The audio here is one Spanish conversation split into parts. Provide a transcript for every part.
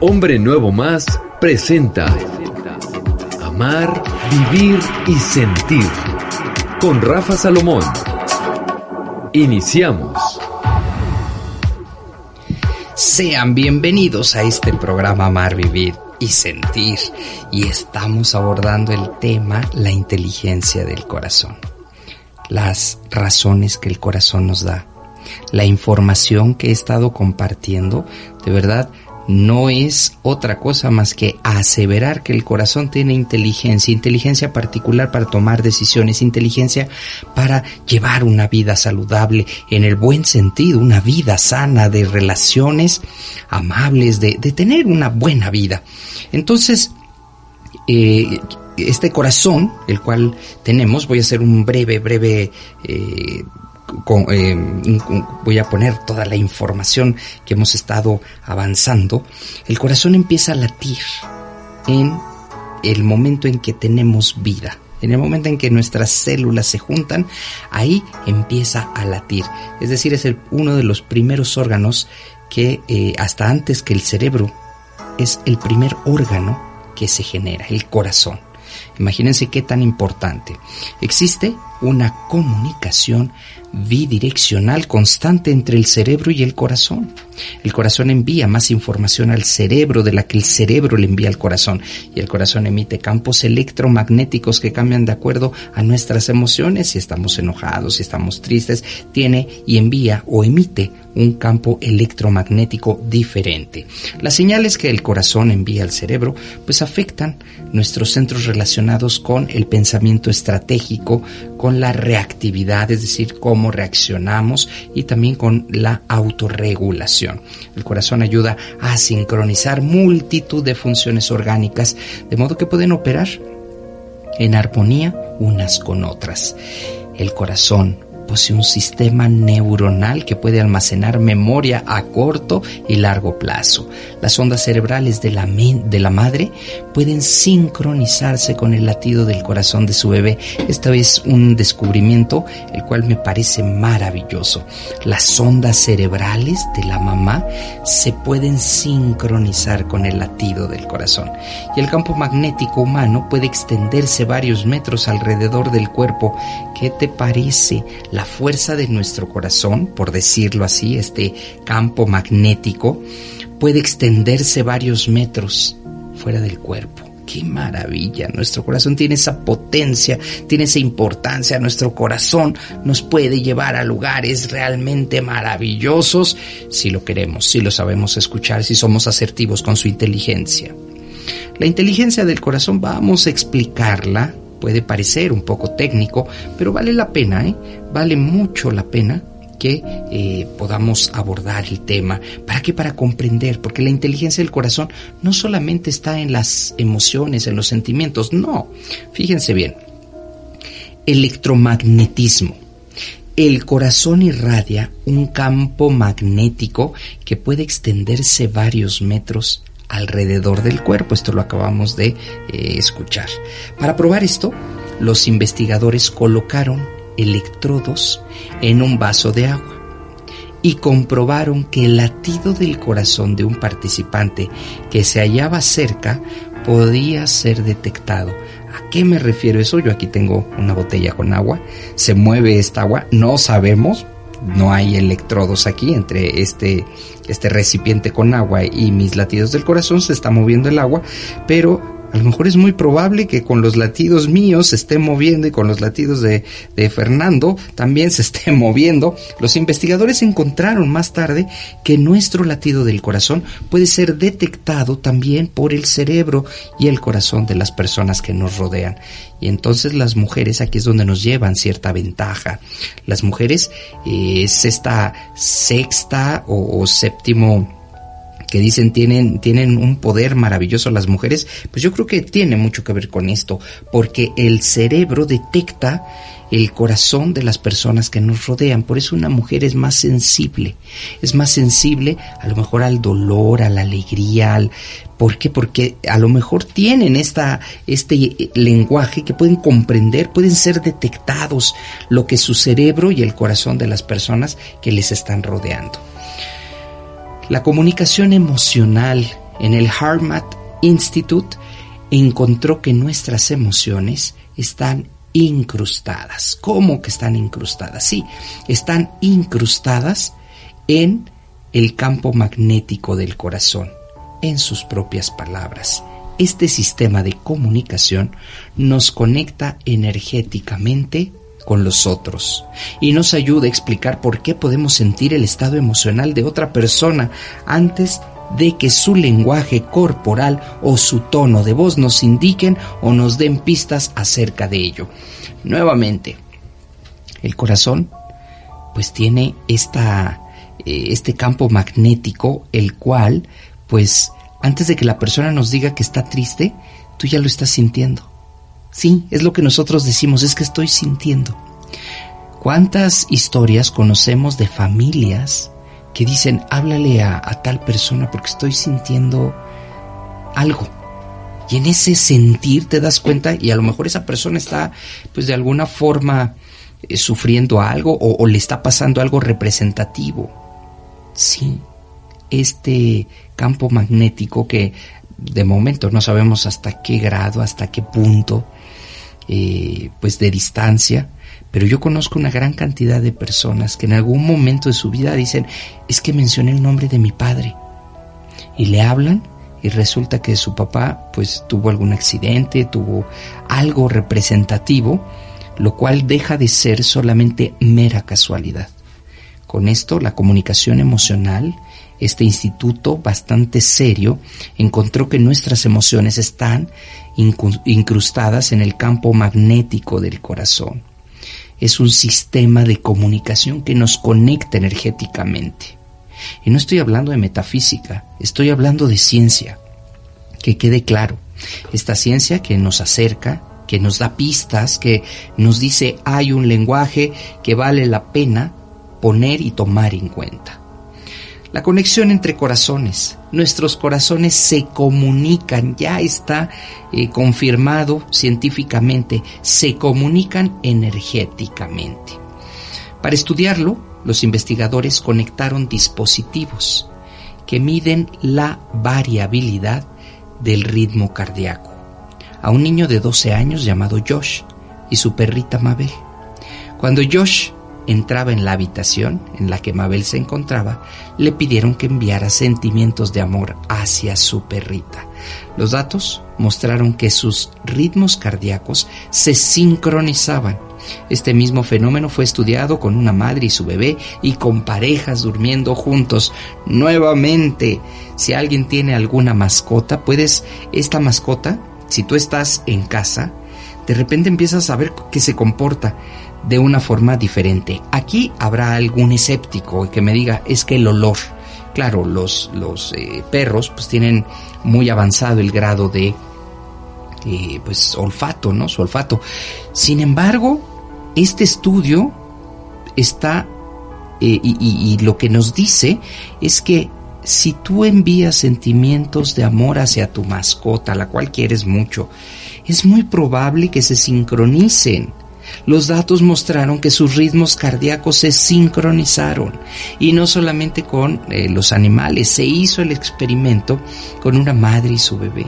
Hombre Nuevo Más presenta Amar, Vivir y Sentir con Rafa Salomón. Iniciamos. Sean bienvenidos a este programa Amar, Vivir y Sentir y estamos abordando el tema la inteligencia del corazón, las razones que el corazón nos da la información que he estado compartiendo, de verdad, no es otra cosa más que aseverar que el corazón tiene inteligencia, inteligencia particular para tomar decisiones, inteligencia para llevar una vida saludable en el buen sentido, una vida sana de relaciones amables, de, tener una buena vida. Entonces, eh, este corazón, el cual tenemos, voy a hacer un breve, breve eh, eh, voy a poner toda la información que hemos estado avanzando, el corazón empieza a latir en el momento en que tenemos vida. En el momento en que nuestras células se juntan, ahí empieza a latir. Es decir, es uno de los primeros órganos que eh, hasta antes que el cerebro es el primer órgano que se genera, el corazón. Imagínense qué tan importante. Existe una comunicación bidireccional constante entre el cerebro y el corazón. El corazón envía más información al cerebro de la que el cerebro le envía al corazón y el corazón emite campos electromagnéticos que cambian de acuerdo a nuestras emociones. Si estamos enojados, si estamos tristes, tiene y envía o emite un campo electromagnético diferente. Las señales que el corazón envía al cerebro pues afectan nuestros centros relacionados con el pensamiento estratégico, con la reactividad, es decir, cómo reaccionamos y también con la autorregulación. El corazón ayuda a sincronizar multitud de funciones orgánicas, de modo que pueden operar en armonía unas con otras. El corazón posee un sistema neuronal que puede almacenar memoria a corto y largo plazo. Las ondas cerebrales de la, de la madre pueden sincronizarse con el latido del corazón de su bebé. Esta es un descubrimiento el cual me parece maravilloso. Las ondas cerebrales de la mamá se pueden sincronizar con el latido del corazón. Y el campo magnético humano puede extenderse varios metros alrededor del cuerpo. ¿Qué te parece? La fuerza de nuestro corazón, por decirlo así, este campo magnético, puede extenderse varios metros fuera del cuerpo. ¡Qué maravilla! Nuestro corazón tiene esa potencia, tiene esa importancia. Nuestro corazón nos puede llevar a lugares realmente maravillosos si lo queremos, si lo sabemos escuchar, si somos asertivos con su inteligencia. La inteligencia del corazón vamos a explicarla puede parecer un poco técnico, pero vale la pena, ¿eh? vale mucho la pena que eh, podamos abordar el tema. ¿Para qué? Para comprender, porque la inteligencia del corazón no solamente está en las emociones, en los sentimientos, no. Fíjense bien, electromagnetismo. El corazón irradia un campo magnético que puede extenderse varios metros alrededor del cuerpo. Esto lo acabamos de eh, escuchar. Para probar esto, los investigadores colocaron electrodos en un vaso de agua y comprobaron que el latido del corazón de un participante que se hallaba cerca podía ser detectado. ¿A qué me refiero eso? Yo aquí tengo una botella con agua, se mueve esta agua, no sabemos, no hay electrodos aquí entre este, este recipiente con agua y mis latidos del corazón, se está moviendo el agua, pero a lo mejor es muy probable que con los latidos míos se esté moviendo y con los latidos de, Fernando también se esté moviendo. Los investigadores encontraron más tarde que nuestro latido del corazón puede ser detectado también por el cerebro y el corazón de las personas que nos rodean. Y entonces las mujeres aquí es donde nos llevan cierta ventaja. Las mujeres eh, es esta sexta o séptimo que dicen tienen, tienen un poder maravilloso las mujeres, pues yo creo que tiene mucho que ver con esto, porque el cerebro detecta el corazón de las personas que nos rodean. Por eso una mujer es más sensible, es más sensible a lo mejor al dolor, a la alegría, al... ¿Por qué? Porque a lo mejor tienen esta, este lenguaje que pueden comprender, pueden ser detectados lo que su cerebro y el corazón de las personas que les están rodeando. La comunicación emocional en el Harmat Institute encontró que nuestras emociones están incrustadas. ¿Cómo que están incrustadas? Sí, están incrustadas en el campo magnético del corazón, en sus propias palabras. Este sistema de comunicación nos conecta energéticamente con los otros y nos ayuda a explicar por qué podemos sentir el estado emocional de otra persona antes de que su lenguaje corporal o su tono de voz nos indiquen o nos den pistas acerca de ello. Nuevamente, el corazón pues tiene esta, eh, este campo magnético, el cual pues antes de que la persona nos diga que está triste, tú ya lo estás sintiendo. Sí, es lo que nosotros decimos, es que estoy sintiendo. ¿Cuántas historias conocemos de familias que dicen, háblale a, tal persona porque estoy sintiendo algo? Y en ese sentir te das cuenta y a lo mejor esa persona está pues de alguna forma eh, sufriendo algo o, o le está pasando algo representativo. Sí, este campo magnético que de momento no sabemos hasta qué grado, hasta qué punto, eh, pues de distancia, pero yo conozco una gran cantidad de personas que en algún momento de su vida dicen, es que mencioné el nombre de mi padre, y le hablan y resulta que su papá pues tuvo algún accidente, tuvo algo representativo, lo cual deja de ser solamente mera casualidad. Con esto la comunicación emocional este instituto bastante serio encontró que nuestras emociones están incrustadas en el campo magnético del corazón. Es un sistema de comunicación que nos conecta energéticamente. Y no estoy hablando de metafísica, estoy hablando de ciencia. Que quede claro, esta ciencia que nos acerca, que nos da pistas, que nos dice hay un lenguaje que vale la pena poner y tomar en cuenta. La conexión entre corazones. Nuestros corazones se comunican, ya está eh, confirmado científicamente, se comunican energéticamente. Para estudiarlo, los investigadores conectaron dispositivos que miden la variabilidad del ritmo cardíaco a un niño de 12 años llamado Josh y su perrita Mabel. Cuando Josh entraba en la habitación en la que Mabel se encontraba, le pidieron que enviara sentimientos de amor hacia su perrita. Los datos mostraron que sus ritmos cardíacos se sincronizaban. Este mismo fenómeno fue estudiado con una madre y su bebé y con parejas durmiendo juntos. Nuevamente, si alguien tiene alguna mascota, puedes, esta mascota, si tú estás en casa, de repente empiezas a ver que se comporta de una forma diferente. Aquí habrá algún escéptico que me diga, es que el olor, claro, los, los eh, perros pues tienen muy avanzado el grado de eh, pues olfato, ¿no? Su olfato. Sin embargo, este estudio está eh, y, y lo que nos dice es que si tú envías sentimientos de amor hacia tu mascota, la cual quieres mucho, es muy probable que se sincronicen los datos mostraron que sus ritmos cardíacos se sincronizaron y no solamente con eh, los animales, se hizo el experimento con una madre y su bebé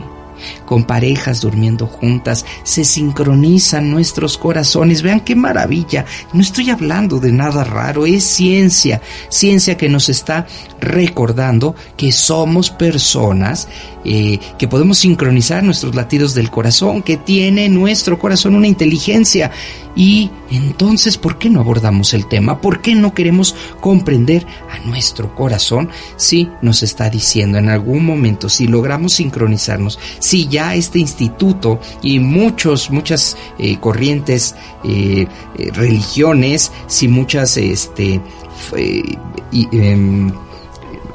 con parejas durmiendo juntas, se sincronizan nuestros corazones. Vean qué maravilla. No estoy hablando de nada raro, es ciencia, ciencia que nos está recordando que somos personas eh, que podemos sincronizar nuestros latidos del corazón, que tiene nuestro corazón una inteligencia. Y entonces, ¿por qué no abordamos el tema? ¿Por qué no queremos comprender a nuestro corazón si nos está diciendo en algún momento, si logramos sincronizarnos, si ya este instituto y muchos, muchas eh, corrientes, eh, religiones, si muchas, este, em,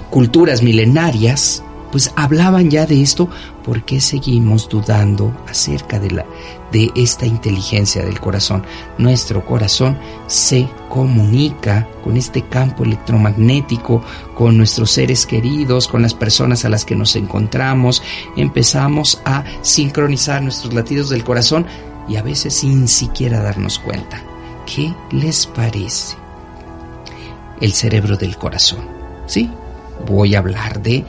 culturas milenarias, pues hablaban ya de esto, ¿por qué seguimos dudando acerca de, la, de esta inteligencia del corazón? Nuestro corazón se comunica con este campo electromagnético, con nuestros seres queridos, con las personas a las que nos encontramos, empezamos a sincronizar nuestros latidos del corazón y a veces sin siquiera darnos cuenta. ¿Qué les parece? El cerebro del corazón. Sí, voy a hablar de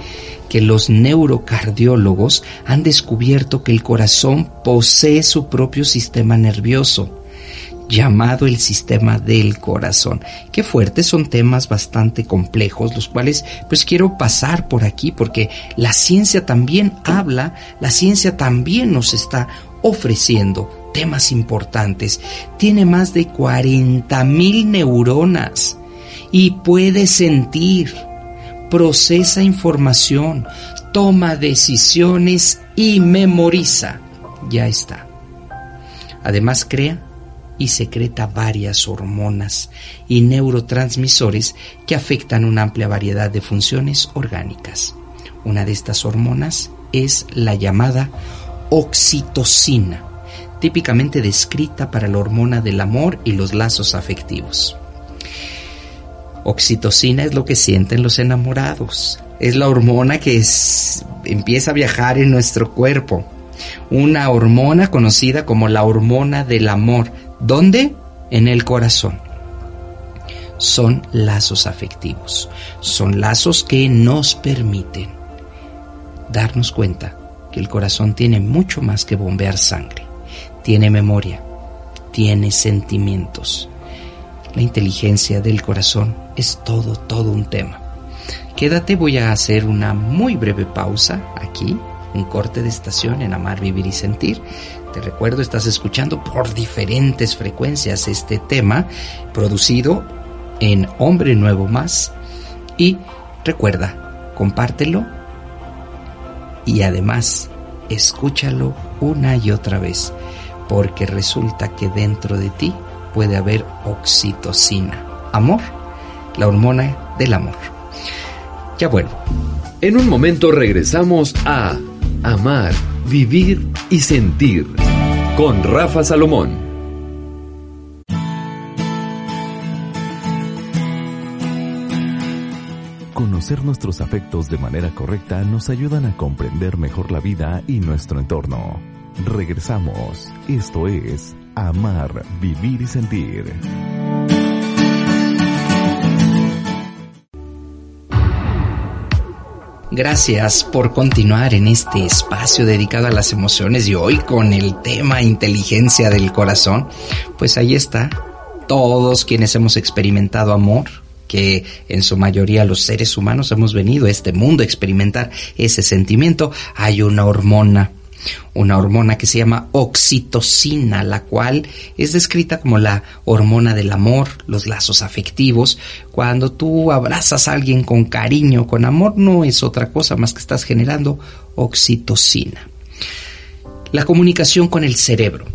que los neurocardiólogos han descubierto que el corazón posee su propio sistema nervioso llamado el sistema del corazón. Qué fuertes son temas bastante complejos, los cuales pues quiero pasar por aquí porque la ciencia también habla, la ciencia también nos está ofreciendo temas importantes. Tiene más de 40 mil neuronas y puede sentir procesa información, toma decisiones y memoriza. Ya está. Además crea y secreta varias hormonas y neurotransmisores que afectan una amplia variedad de funciones orgánicas. Una de estas hormonas es la llamada oxitocina, típicamente descrita para la hormona del amor y los lazos afectivos. Oxitocina es lo que sienten los enamorados. Es la hormona que empieza a viajar en nuestro cuerpo. Una hormona conocida como la hormona del amor. ¿Dónde? En el corazón. Son lazos afectivos. Son lazos que nos permiten darnos cuenta que el corazón tiene mucho más que bombear sangre. Tiene memoria. Tiene sentimientos la inteligencia del corazón es todo, todo un tema. Quédate, voy a hacer una muy breve pausa aquí, un corte de estación en Amar, Vivir y Sentir. Te recuerdo, estás escuchando por diferentes frecuencias este tema producido en Hombre Nuevo Más. Y recuerda, compártelo y además escúchalo una y otra vez, porque resulta que dentro de ti puede haber oxitocina. Amor, la hormona del amor. Ya vuelvo. En un momento regresamos a Amar, Vivir y Sentir con Rafa Salomón. Conocer nuestros afectos de manera correcta nos ayudan a comprender mejor la vida y nuestro entorno. Regresamos. Esto es Amar, Vivir y Sentir. Gracias por continuar en este espacio dedicado a las emociones y hoy con el tema inteligencia del corazón. Pues ahí está, todos quienes hemos experimentado amor, que en su mayoría los seres humanos hemos venido a este mundo a experimentar ese sentimiento, hay una hormona una hormona que se llama oxitocina, la cual es descrita como la hormona del amor, los lazos afectivos. Cuando tú abrazas a alguien con cariño, con amor, no es otra cosa más que estás generando oxitocina. La comunicación con el cerebro.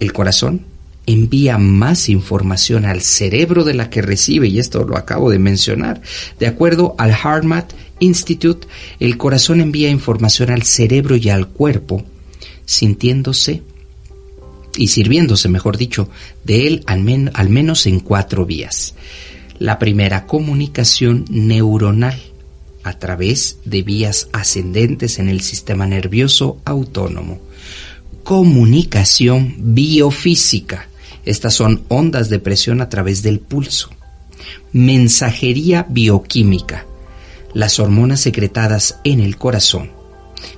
El corazón envía más información al cerebro de la que recibe, y esto lo acabo de mencionar. De acuerdo al HeartMath Institute, el corazón envía información al cerebro y al cuerpo, sintiéndose y sirviéndose, mejor dicho, de él al, al menos en cuatro vías. La primera, comunicación neuronal a través de vías ascendentes en el sistema nervioso autónomo. Comunicación biofísica estas son ondas de presión a través del pulso. Mensajería bioquímica. Las hormonas secretadas en el corazón.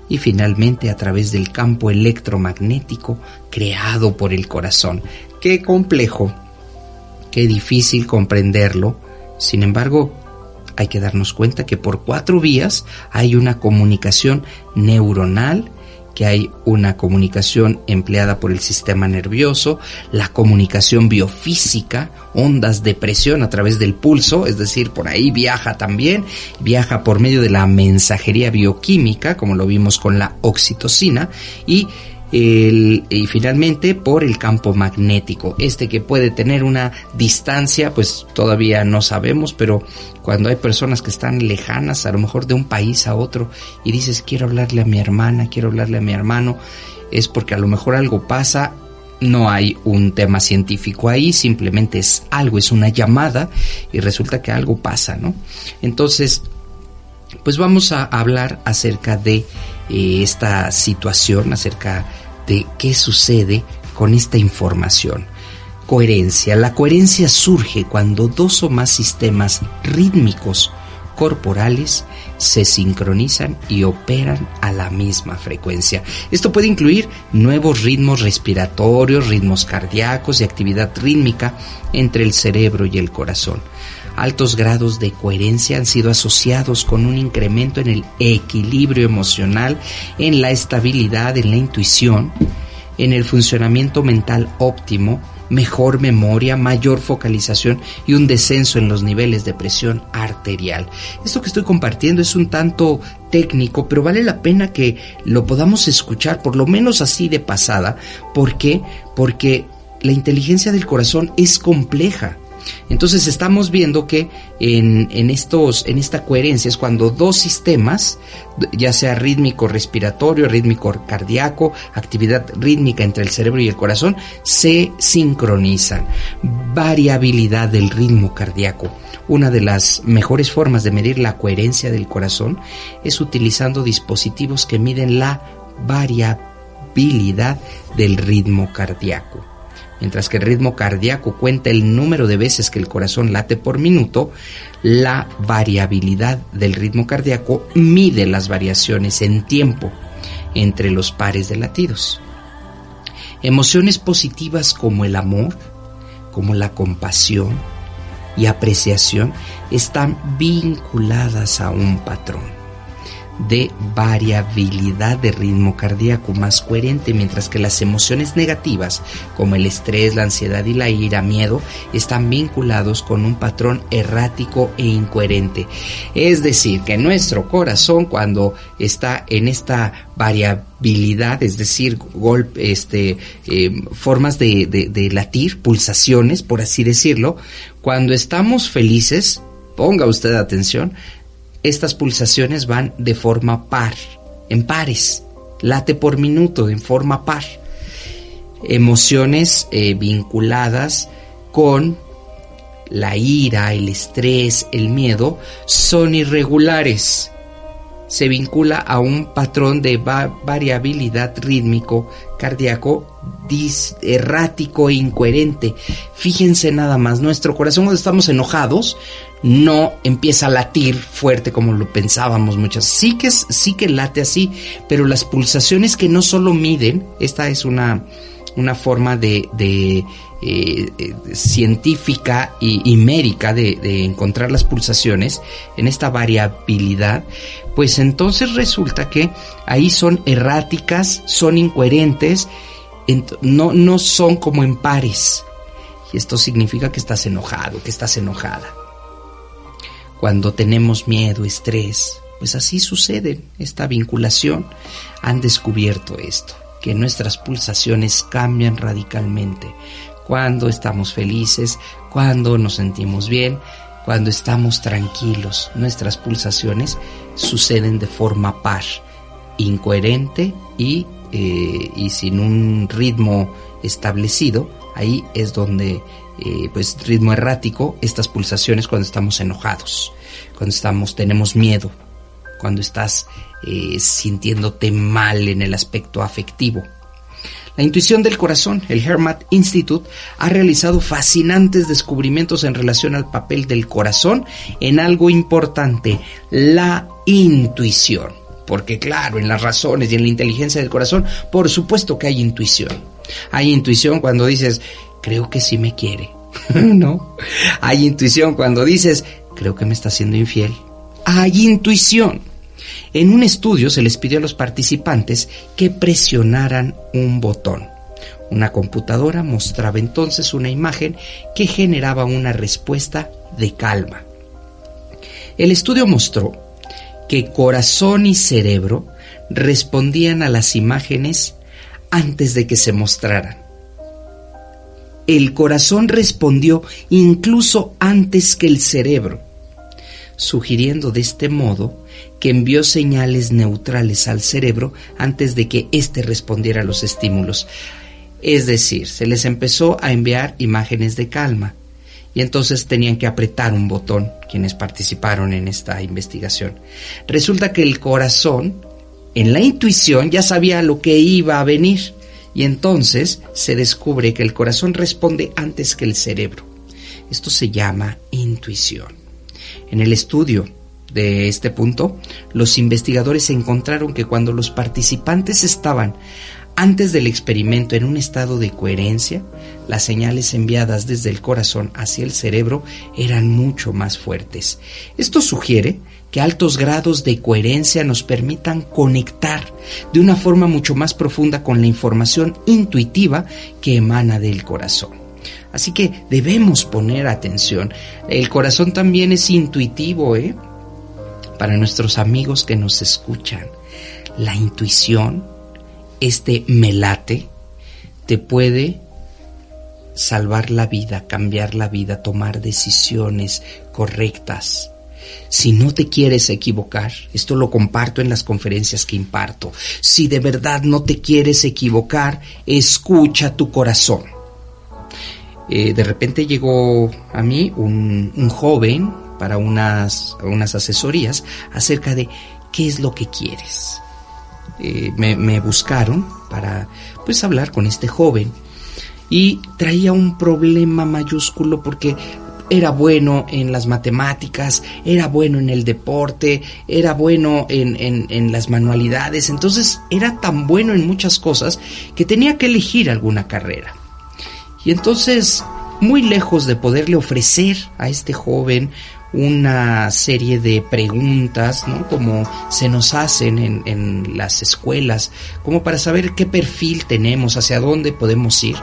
Y finalmente a través del campo electromagnético creado por el corazón. Qué complejo, qué difícil comprenderlo. Sin embargo, hay que darnos cuenta que por cuatro vías hay una comunicación neuronal que hay una comunicación empleada por el sistema nervioso, la comunicación biofísica, ondas de presión a través del pulso, es decir, por ahí viaja también, viaja por medio de la mensajería bioquímica, como lo vimos con la oxitocina, y y finalmente por el campo magnético, este que puede tener una distancia, pues todavía no sabemos, pero cuando hay personas que están lejanas, a lo mejor de un país a otro, y dices quiero hablarle a mi hermana, quiero hablarle a mi hermano, es porque a lo mejor algo pasa no hay un tema científico ahí, simplemente es algo, es una llamada y resulta que algo pasa, ¿no? Entonces, pues vamos a hablar acerca de eh, esta situación, acerca de qué sucede con esta información. Coherencia. La coherencia surge cuando dos o más sistemas rítmicos corporales se sincronizan y operan a la misma frecuencia. Esto puede incluir nuevos ritmos respiratorios, ritmos cardíacos y actividad rítmica entre el cerebro y el corazón. Altos grados de coherencia han sido asociados con un incremento en el equilibrio emocional, en la estabilidad, en la intuición, en el funcionamiento mental óptimo, mejor memoria, mayor focalización y un descenso en los niveles de presión arterial. Esto que estoy compartiendo es un tanto técnico, pero vale la pena que lo podamos escuchar, por lo menos así de pasada. ¿Por qué? Porque la inteligencia del corazón es compleja. Entonces estamos viendo que en, estos, en esta coherencia es cuando dos sistemas, ya sea rítmico respiratorio, rítmico cardíaco, actividad rítmica entre el cerebro y el corazón, se sincronizan. Variabilidad del ritmo cardíaco. Una de las mejores formas de medir la coherencia del corazón es utilizando dispositivos que miden la variabilidad del ritmo cardíaco. Mientras que el ritmo cardíaco cuenta el número de veces que el corazón late por minuto, la variabilidad del ritmo cardíaco mide las variaciones en tiempo entre los pares de latidos. Emociones positivas como el amor, como la compasión y apreciación están vinculadas a un patrón de variabilidad de ritmo cardíaco más coherente, mientras que las emociones negativas, como el estrés, la ansiedad y la ira, miedo, están vinculados con un patrón errático e incoherente. Es decir, que nuestro corazón, cuando está en esta variabilidad, es decir, golpe, este, eh, formas de, de latir, pulsaciones, por así decirlo, cuando estamos felices, ponga usted atención, estas pulsaciones van de forma par, en pares, late por minuto en forma par. Emociones eh, vinculadas con la ira, el estrés, el miedo, son irregulares. Se vincula a un patrón de variabilidad rítmico cardíaco errático e incoherente. Fíjense nada más, nuestro corazón cuando estamos enojados no empieza a latir fuerte como lo pensábamos muchas. Sí que, sí que late así, pero las pulsaciones que no solo miden, esta es una, una forma de, eh, eh, científica y, mérica de, de, encontrar las pulsaciones en esta variabilidad, pues entonces resulta que ahí son erráticas, son incoherentes, no, no son como en pares. Y esto significa que estás enojado, que estás enojada cuando tenemos miedo, estrés, pues así sucede esta vinculación. Han descubierto esto, que nuestras pulsaciones cambian radicalmente cuando estamos felices, cuando nos sentimos bien, cuando estamos tranquilos. Nuestras pulsaciones suceden de forma par, incoherente y, eh, y sin un ritmo establecido. Ahí es donde eh, pues ritmo errático estas pulsaciones cuando estamos enojados, cuando estamos tenemos miedo, cuando estás eh, sintiéndote mal en el aspecto afectivo. La intuición del corazón, el Hermat Institute, ha realizado fascinantes descubrimientos en relación al papel del corazón en algo importante, la intuición. Porque claro, en las razones y en la inteligencia del corazón, por supuesto que hay intuición. Hay intuición cuando dices, creo que sí me quiere. ¿No? Hay intuición cuando dices, creo que me está siendo infiel. Hay intuición. En un estudio se les pidió a los participantes que presionaran un botón. Una computadora mostraba entonces una imagen que generaba una respuesta de calma. El estudio mostró que corazón y cerebro respondían a las imágenes antes de que se mostraran. El corazón respondió incluso antes que el cerebro, sugiriendo de este modo que envió señales neutrales al cerebro antes de que éste respondiera a los estímulos. Es decir, se les empezó a enviar imágenes de calma y entonces tenían que apretar un botón quienes participaron en esta investigación. Resulta que el corazón, en la intuición, ya sabía lo que iba a venir y entonces se descubre que el corazón responde antes que el cerebro. Esto se llama intuición. En el estudio de este punto, los investigadores encontraron que cuando los participantes estaban antes del experimento en un estado de coherencia, las señales enviadas desde el corazón hacia el cerebro eran mucho más fuertes. Esto sugiere que altos grados de coherencia nos permitan conectar de una forma mucho más profunda con la información intuitiva que emana del corazón. Así que debemos poner atención. El corazón también es intuitivo, ¿eh? Para nuestros amigos que nos escuchan. La intuición, este melate, te puede salvar la vida, cambiar la vida, tomar decisiones correctas si no te quieres equivocar, esto lo comparto en las conferencias que imparto, si de verdad no te quieres equivocar, escucha tu corazón. Eh, de repente llegó a mí un, joven para unas, unas asesorías acerca de qué es lo que quieres. Eh, me, me, buscaron para pues hablar con este joven y traía un problema mayúsculo porque era bueno en las matemáticas, era bueno en el deporte, era bueno en, en, las manualidades, entonces era tan bueno en muchas cosas que tenía que elegir alguna carrera. Y entonces, muy lejos de poderle ofrecer a este joven una serie de preguntas, ¿no? Como se nos hacen en, en, las escuelas, como para saber qué perfil tenemos, hacia dónde podemos ir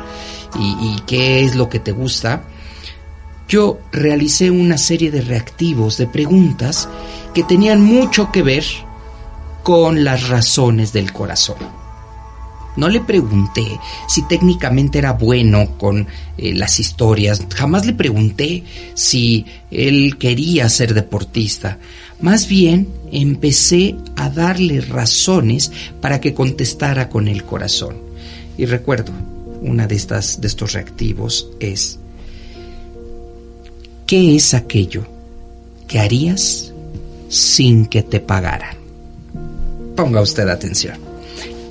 y, y qué es lo que te gusta yo realicé una serie de reactivos, de preguntas que tenían mucho que ver con las razones del corazón. No le pregunté si técnicamente era bueno con eh, las historias, jamás le pregunté si él quería ser deportista. Más bien empecé a darle razones para que contestara con el corazón. Y recuerdo, una de estas de estos reactivos es ¿Qué es aquello que harías sin que te pagaran? Ponga usted atención.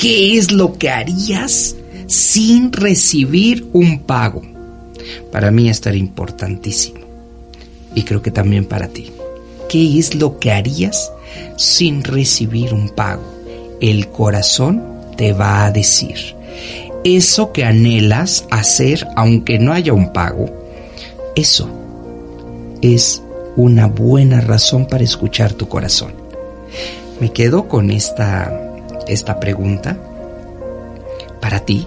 ¿Qué es lo que harías sin recibir un pago? Para mí esto era importantísimo. Y creo que también para ti. ¿Qué es lo que harías sin recibir un pago? El corazón te va a decir. Eso que anhelas hacer aunque no haya un pago, eso es una buena razón para escuchar tu corazón. Me quedo con esta, esta pregunta. Para ti,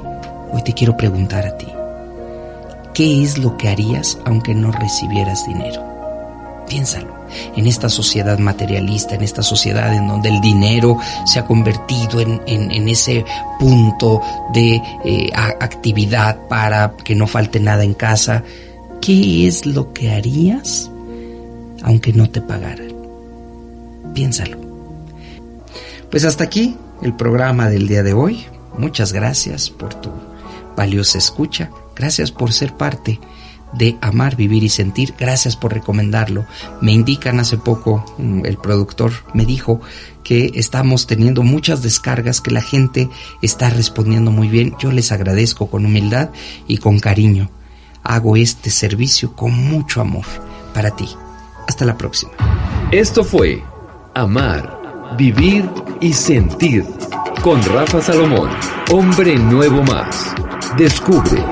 hoy te quiero preguntar a ti. ¿Qué es lo que harías aunque no recibieras dinero? Piénsalo. En esta sociedad materialista, en esta sociedad en donde el dinero se ha convertido en, en, ese punto de eh, actividad para que no falte nada en casa, ¿Qué es lo que harías aunque no te pagaran? Piénsalo. Pues hasta aquí el programa del día de hoy. Muchas gracias por tu valiosa escucha. Gracias por ser parte de Amar, Vivir y Sentir. Gracias por recomendarlo. Me indican hace poco, mm, el productor me dijo que estamos teniendo muchas descargas, que la gente está respondiendo muy bien. Yo les agradezco con humildad y con cariño hago este servicio con mucho amor para ti. Hasta la próxima. Esto fue Amar, Vivir y Sentir con Rafa Salomón, hombre nuevo más. Descubre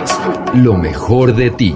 lo mejor de ti.